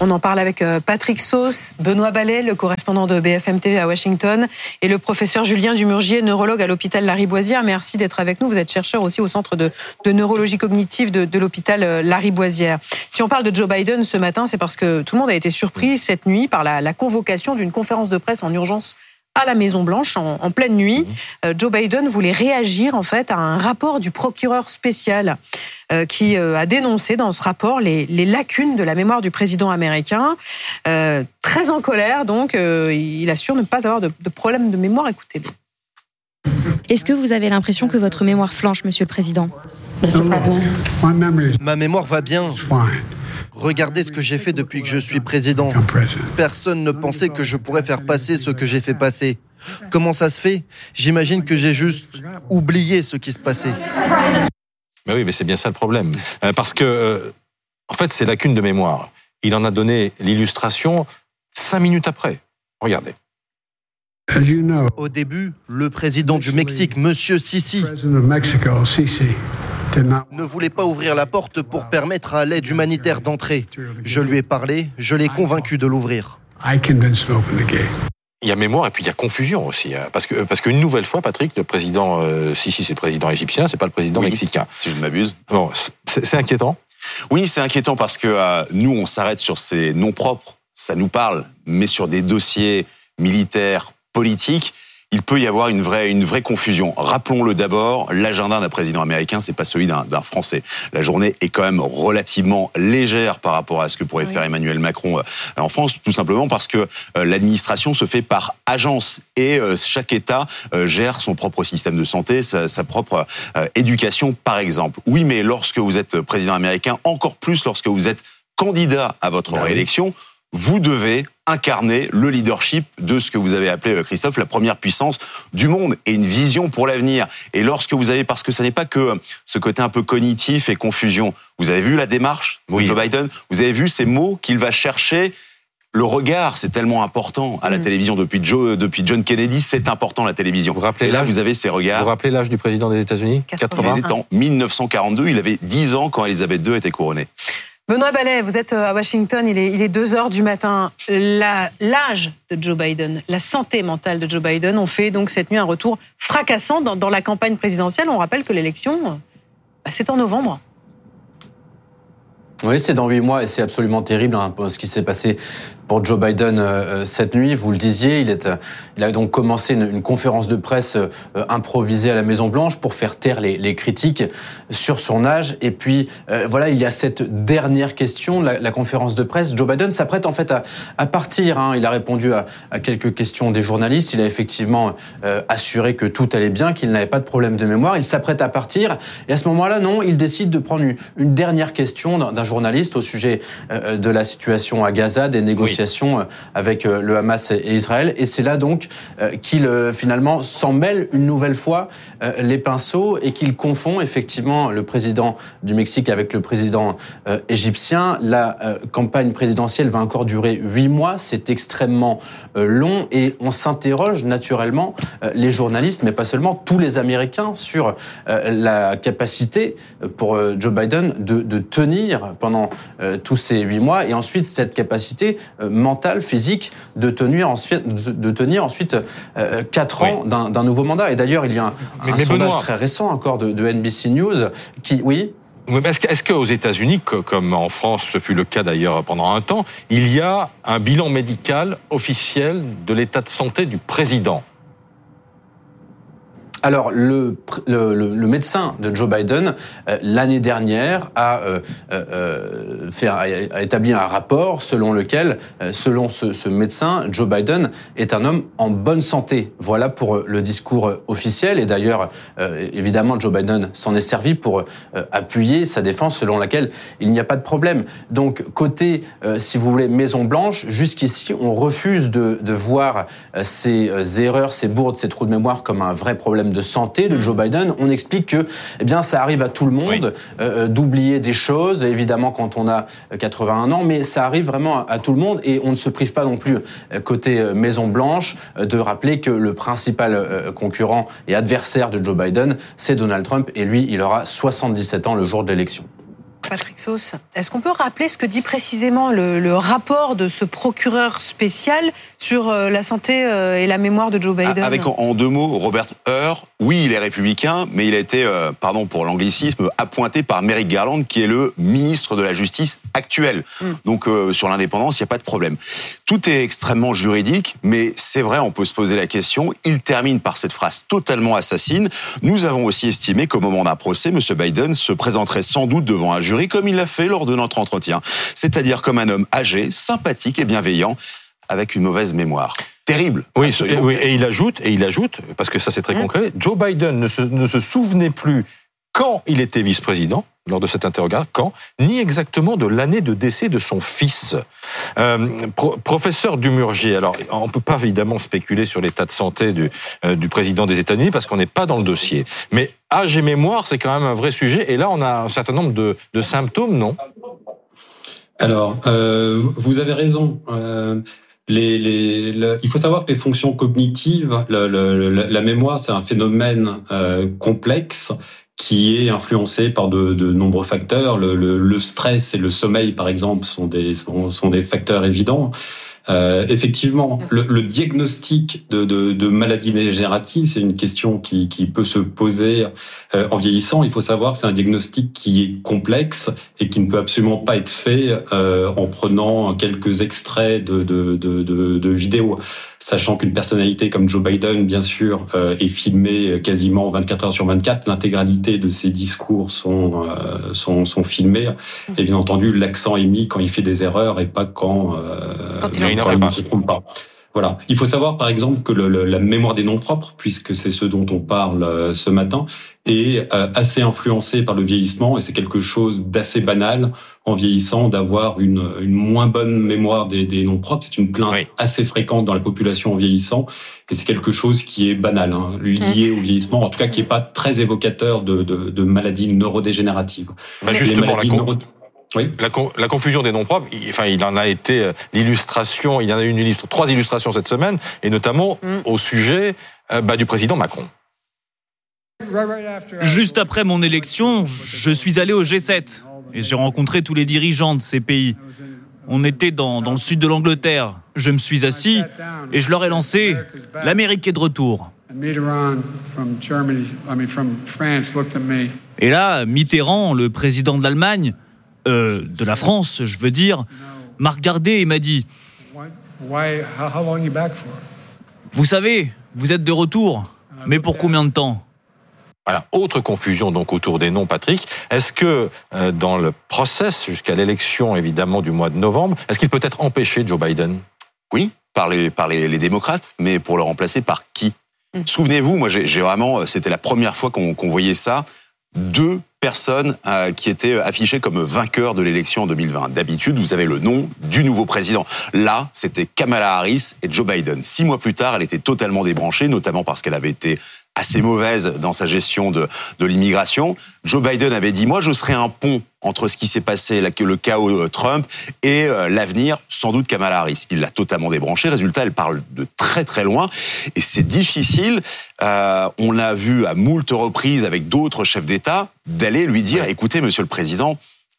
On en parle avec Patrick Sauce, Benoît Ballet, le correspondant de BFM TV à Washington, et le professeur Julien Dumurgier, neurologue à l'hôpital Lariboisière. Merci d'être avec nous. Vous êtes chercheur aussi au centre de, neurologie cognitive de, l'hôpital Lariboisière. Si on parle de Joe Biden ce matin, c'est parce que tout le monde a été surpris cette nuit par la convocation d'une conférence de presse en urgence à la Maison Blanche en, pleine nuit. Mhm. Euh, Joe Biden voulait réagir en fait à un rapport du procureur spécial euh, qui euh, a dénoncé dans ce rapport les, lacunes de la mémoire du président américain. très en colère, donc il assure ne pas avoir de, de problème de mémoire. Écoutez-le. Est-ce que vous avez l'impression que votre mémoire flanche, Monsieur le Président? Ma mémoire va bien. Regardez ce que j'ai fait depuis que je suis président. Personne ne pensait que je pourrais faire passer ce que j'ai fait passer. Comment ça se fait? J'imagine que j'ai juste oublié ce qui se passait. Mais oui, mais c'est bien ça le problème. Euh, parce que, euh, en fait, c'est lacune de mémoire. Il en a donné l'illustration cinq minutes après. Regardez. Au début, le président du Mexique, M. Sisi, ne voulait pas ouvrir la porte pour permettre à l'aide humanitaire d'entrer. Je lui ai parlé, je l'ai convaincu de l'ouvrir. Il y a mémoire et puis il y a confusion aussi, hein. parce que parce qu'une nouvelle fois, Patrick, le président euh, si si c'est le président égyptien, c'est pas le président mexicain. Si je ne m'abuse. Bon, c'est inquiétant. Oui, c'est inquiétant parce que euh, nous, on s'arrête sur ces noms propres, ça nous parle, mais sur des dossiers militaires, politiques, il peut y avoir une vraie, une vraie confusion. Rappelons-le d'abord, l'agenda d'un président américain, c'est pas celui d'un Français. La journée est quand même relativement légère par rapport à ce que pourrait faire Emmanuel Macron euh, en France, tout simplement parce que euh, l'administration se fait par agence et euh, chaque État gère son propre système de santé, sa, sa propre éducation, par exemple. Oui, mais lorsque vous êtes président américain, encore plus lorsque vous êtes candidat à votre bah réélection, vous devez incarner le leadership de ce que vous avez appelé, euh, Christophe, la première puissance du monde et une vision pour l'avenir. Et lorsque vous avez, parce que ce n'est pas que euh, ce côté un peu cognitif et confusion, vous avez vu la démarche de Joe Biden, vous avez vu ces mots qu'il va chercher? Le regard, c'est tellement important à la mm. télévision depuis, Joe, depuis John Kennedy, c'est important la télévision. Vous rappelez Et là, vous avez ces regards. Vous rappelez l'âge du président des États-Unis? 80. Il était en 1942, il avait 10 ans quand Elisabeth II était couronnée. Benoît Ballet, vous êtes euh, à Washington, il est, il est 2 heures du matin. L'âge de Joe Biden, la santé mentale de Joe Biden ont fait donc cette nuit un retour fracassant dans, dans la campagne présidentielle. On rappelle que l'élection, bah, c'est en novembre. Oui, c'est dans huit mois et c'est absolument terrible hein, ce qui s'est passé pour Joe Biden euh, euh, cette nuit. Vous le disiez, il, est, euh, il a donc commencé une, conférence de presse improvisée à la Maison Blanche pour faire taire les, les critiques sur son âge. Et puis voilà, il y a cette dernière question, la, la conférence de presse. Joe Biden s'apprête en fait à, à partir. Hein. Il a répondu à, à, quelques questions des journalistes. Il a effectivement assuré que tout allait bien, qu'il n'avait pas de problème de mémoire. Il s'apprête à partir. Et à ce moment-là, non, il décide de prendre une, une dernière question d'un journaliste au sujet de la situation à Gaza, des négociations euh, avec euh, le Hamas et Israël. Et c'est là donc euh, qu'il finalement s'en mêle une nouvelle fois les pinceaux et qu'il confond effectivement le président du Mexique avec le président égyptien. La campagne présidentielle va encore durer huit mois. C'est extrêmement long et on s'interroge naturellement, les journalistes, mais pas seulement, tous les Américains sur la capacité pour Joe Biden de, de tenir pendant tous ces huit mois et ensuite cette capacité mental, physique, de tenir ensuite, de tenir ensuite euh, 4 ans d'un nouveau mandat. Et d'ailleurs, il y a un, sondage très récent encore de, NBC News qui, oui. Est-ce qu'aux États-Unis, comme en France, ce fut le cas d'ailleurs pendant un temps, il y a un bilan médical officiel de l'état de santé du président? Alors, le, médecin de Joe Biden, euh, l'année dernière, a, euh, euh, fait, a, établi un rapport selon lequel, selon ce, médecin, Joe Biden est un homme en bonne santé. Voilà pour le discours officiel. Et d'ailleurs, évidemment, Joe Biden s'en est servi pour appuyer sa défense selon laquelle il n'y a pas de problème. Donc, côté, si vous voulez, Maison Blanche, jusqu'ici, on refuse de, de voir ces erreurs, ces bourdes, ces trous de mémoire comme un vrai problème de santé de Joe Biden, on explique que eh bien ça arrive à tout le monde euh, euh, d'oublier des choses, évidemment quand on a 81 ans, mais ça arrive vraiment à, tout le monde et on ne se prive pas non plus euh, côté Maison Blanche de rappeler que le principal concurrent et adversaire de Joe Biden, c'est Donald Trump et lui, il aura 77 ans le jour de l'élection. Patrick Sauce, est-ce qu'on peut rappeler ce que dit précisément le, rapport de ce procureur spécial sur euh, la santé euh, et la mémoire de Joe Biden? Avec en, deux mots, Robert Hur, oui, il est républicain, mais il a été, euh, pardon pour l'anglicisme, appointé par Merrick Garland, qui est le ministre de la Justice actuel. Mm. Donc sur l'indépendance, il n'y a pas de problème. Tout est extrêmement juridique, mais c'est vrai, on peut se poser la question. Il termine par cette phrase totalement assassine. Nous avons aussi estimé qu'au moment d'un procès, M. Biden se présenterait sans doute devant un jury comme il l'a fait lors de notre entretien, c'est-à-dire comme un homme âgé, sympathique et bienveillant, avec une mauvaise mémoire. Terrible. Oui, et il ajoute, et il ajoute, parce que ça c'est très mmh. concret, Joe Biden ne se, ne se souvenait plus quand il était vice-président, lors de cet interrogatoire, quand, ni exactement de l'année de décès de son fils. Euh, professeur Dumurgier, alors on ne peut pas évidemment spéculer sur l'état de santé du, euh, du président des États-Unis parce qu'on n'est pas dans le dossier. Mais âge et mémoire, c'est quand même un vrai sujet. Et là, on a un certain nombre de, de symptômes, non? Alors, euh, vous avez raison. Il faut savoir que les fonctions cognitives, la, mémoire, c'est un phénomène euh, complexe qui est influencé par de, nombreux facteurs. Le, stress et le sommeil, par exemple, sont des facteurs évidents. Euh, effectivement, le, le, diagnostic de, de, de maladie dégénérative, c'est une question qui, qui, peut se poser euh, en vieillissant. Il faut savoir que c'est un diagnostic qui est complexe et qui ne peut absolument pas être fait euh, en prenant quelques extraits de, de, de, de vidéos sachant qu'une personnalité comme Joe Biden, bien sûr, euh, est filmée quasiment 24 heures sur 24. L'intégralité de ses discours sont, euh, sont, sont filmés. Et bien entendu, l'accent est mis quand il fait des erreurs et pas quand, euh, quand il, ne se trompe pas. Voilà. Il faut savoir, par exemple, que le, la mémoire des noms propres, puisque c'est ce dont on parle euh, ce matin, est euh, assez influencée par le vieillissement et c'est quelque chose d'assez banal en vieillissant d'avoir une, une, moins bonne mémoire des, des noms propres. C'est une plainte assez fréquente dans la population en vieillissant et c'est quelque chose qui est banal, hein, lié au vieillissement, en tout cas qui est pas très évocateur de, de, de maladies neurodégénératives. Bah justement, la, oui. La, la, confusion des noms propres, il, enfin, il en a été euh, l'illustration, il y en a eu une illustre, trois illustrations cette semaine, et notamment mm. au sujet euh, bah, du président Macron. Juste après mon élection, je suis allé au G7 et j'ai rencontré tous les dirigeants de ces pays. On était dans, dans le sud de l'Angleterre. Je me suis assis et je leur ai lancé L'Amérique est de retour. Et là, Mitterrand, le président de l'Allemagne, euh, de la France, je veux dire, m'a regardé et m'a dit Vous savez, vous êtes de retour, mais pour combien de temps? Voilà, autre confusion donc autour des noms, Patrick. Est-ce que euh, dans le process jusqu'à l'élection évidemment du mois de novembre, est-ce qu'il peut être empêché Joe Biden? Oui, par les, par les, démocrates, mais pour le remplacer par qui? Mm. Souvenez-vous, moi j'ai vraiment, c'était la première fois qu'on voyait ça, deux personnes euh, qui étaient affichées comme vainqueurs de l'élection en 2020. D'habitude, vous avez le nom du nouveau président. Là, c'était Kamala Harris et Joe Biden. Six mois plus tard, elle était totalement débranchée, notamment parce qu'elle avait été assez mauvaise dans sa gestion de, de l'immigration. Joe Biden avait dit, moi, je serai un pont entre ce qui s'est passé, le chaos euh, Trump, et euh, l'avenir, sans doute Kamala Harris. Il l'a totalement débranché. Résultat, elle parle de très très loin, et c'est difficile. Euh, on l'a vu à moult reprises avec d'autres chefs d'État d'aller lui dire, écoutez, Monsieur le Président,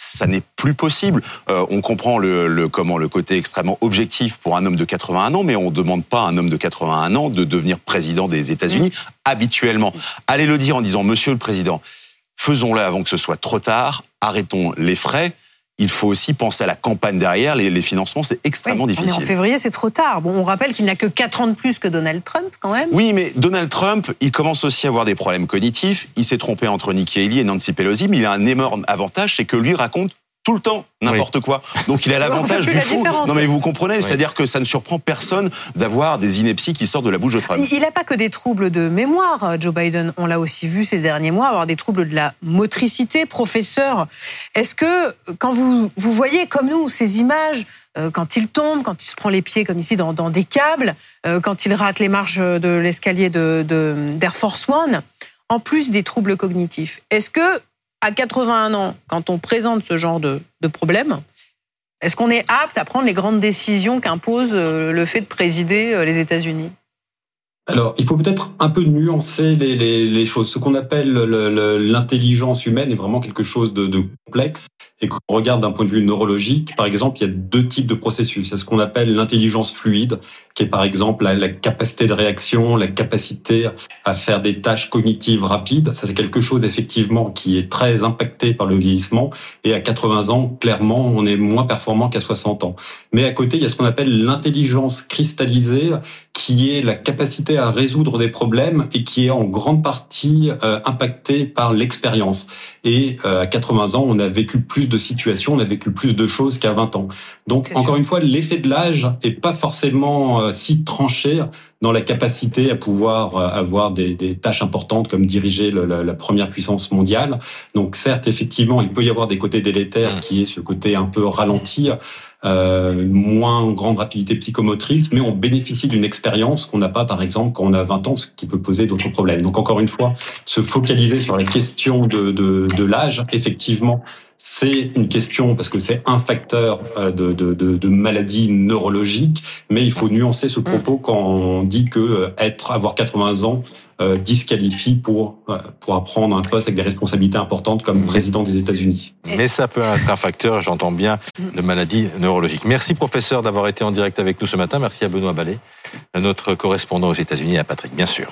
ça n'est plus possible. Euh, on comprend le, le, comment le côté extrêmement objectif pour un homme de 81 ans, mais on ne demande pas à un homme de 81 ans de devenir président des États-Unis mmh. habituellement. Allez le dire en disant Monsieur le Président, faisons-le avant que ce soit trop tard, arrêtons les frais il faut aussi penser à la campagne derrière. Les, financements, c'est extrêmement difficile. en février, c'est trop tard. Bon, on rappelle qu'il n'a que 4 ans de plus que Donald Trump, quand même. Oui, mais Donald Trump, il commence aussi à avoir des problèmes cognitifs. Il s'est trompé entre Nikki Haley et Nancy Pelosi, mais il a un énorme avantage, c'est que lui raconte tout le temps n'importe quoi. Donc il a l'avantage du fou. Non mais vous comprenez, c'est-à-dire que ça ne surprend personne d'avoir des inepties qui sortent de la bouche de Trump. Il n'a pas que des troubles de mémoire, Joe Biden. On l'a aussi vu ces derniers mois avoir des troubles de la motricité. Professeur, est-ce que quand vous vous voyez comme nous ces images euh, quand il tombe, quand il se prend les pieds comme ici dans, des câbles, euh, quand il rate les marches de l'escalier de d'Air Force One, en plus des troubles cognitifs. Est-ce que à 81 ans, quand on présente ce genre de, problème, est-ce qu'on est apte à prendre les grandes décisions qu'impose euh, le fait de présider euh, les États-Unis? Alors, il faut peut-être un peu nuancer les, choses. Ce qu'on appelle l'intelligence humaine est vraiment quelque chose de, complexe et qu'on regarde d'un point de vue neurologique, par exemple, il y a deux types de processus. Il y a ce qu'on appelle l'intelligence fluide, qui est par exemple la, la, capacité de réaction, la capacité à faire des tâches cognitives rapides. Ça, c'est quelque chose effectivement qui est très impacté par le vieillissement. Et à 80 ans, clairement, on est moins performant qu'à 60 ans. Mais à côté, il y a ce qu'on appelle l'intelligence cristallisée, qui est la capacité à résoudre des problèmes et qui est en grande partie euh, impactée par l'expérience. Et euh, à 80 ans, on a vécu plus de situations, on a vécu plus de choses qu'à 20 ans. Donc, encore sûr. une fois, l'effet de l'âge est pas forcément euh, si tranché dans la capacité à pouvoir euh, avoir des, des tâches importantes comme diriger le, la, la, première puissance mondiale. Donc, certes, effectivement, il peut y avoir des côtés délétères qui est ce côté un peu ralenti euh, moins grande rapidité psychomotrice, mais on bénéficie d'une expérience qu'on n'a pas, par exemple, quand on a 20 ans, ce qui peut poser d'autres problèmes. Donc, encore une fois, se focaliser sur la question de, de, de l'âge, effectivement, c'est une question parce que c'est un facteur euh, de, de, de, de, maladie neurologique, mais il faut nuancer ce propos quand on dit que euh, être avoir 80 ans euh, disqualifie pour pour apprendre un poste avec des responsabilités importantes comme président des États-Unis. Mais ça peut être un facteur, j'entends bien, de maladie neurologique. Merci professeur d'avoir été en direct avec nous ce matin. Merci à Benoît Ballet, notre correspondant aux États-Unis, à Patrick, bien sûr.